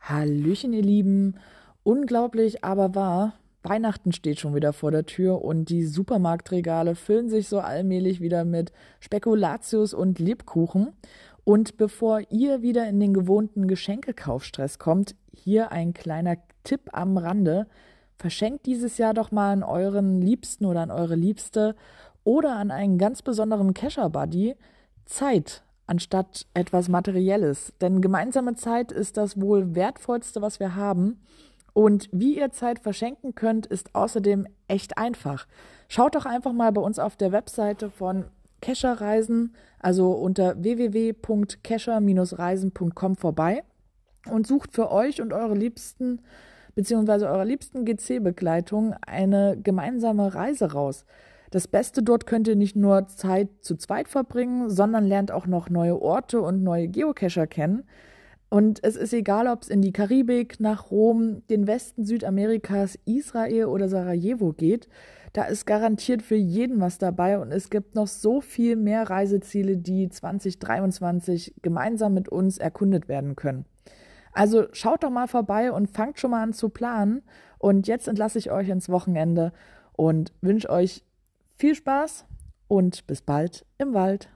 Hallöchen, ihr Lieben. Unglaublich, aber wahr. Weihnachten steht schon wieder vor der Tür und die Supermarktregale füllen sich so allmählich wieder mit Spekulatius und Lebkuchen. Und bevor ihr wieder in den gewohnten Geschenkekaufstress kommt, hier ein kleiner Tipp am Rande. Verschenkt dieses Jahr doch mal an euren Liebsten oder an eure Liebste oder an einen ganz besonderen Kescher-Buddy Zeit anstatt etwas Materielles. Denn gemeinsame Zeit ist das wohl wertvollste, was wir haben. Und wie ihr Zeit verschenken könnt, ist außerdem echt einfach. Schaut doch einfach mal bei uns auf der Webseite von Kescher Reisen, also unter www.kescher-reisen.com vorbei und sucht für euch und eure Liebsten bzw. eurer liebsten GC-Begleitung eine gemeinsame Reise raus. Das Beste dort könnt ihr nicht nur Zeit zu zweit verbringen, sondern lernt auch noch neue Orte und neue Geocacher kennen. Und es ist egal, ob es in die Karibik, nach Rom, den Westen Südamerikas, Israel oder Sarajevo geht. Da ist garantiert für jeden was dabei und es gibt noch so viel mehr Reiseziele, die 2023 gemeinsam mit uns erkundet werden können. Also schaut doch mal vorbei und fangt schon mal an zu planen. Und jetzt entlasse ich euch ins Wochenende und wünsche euch viel Spaß und bis bald im Wald.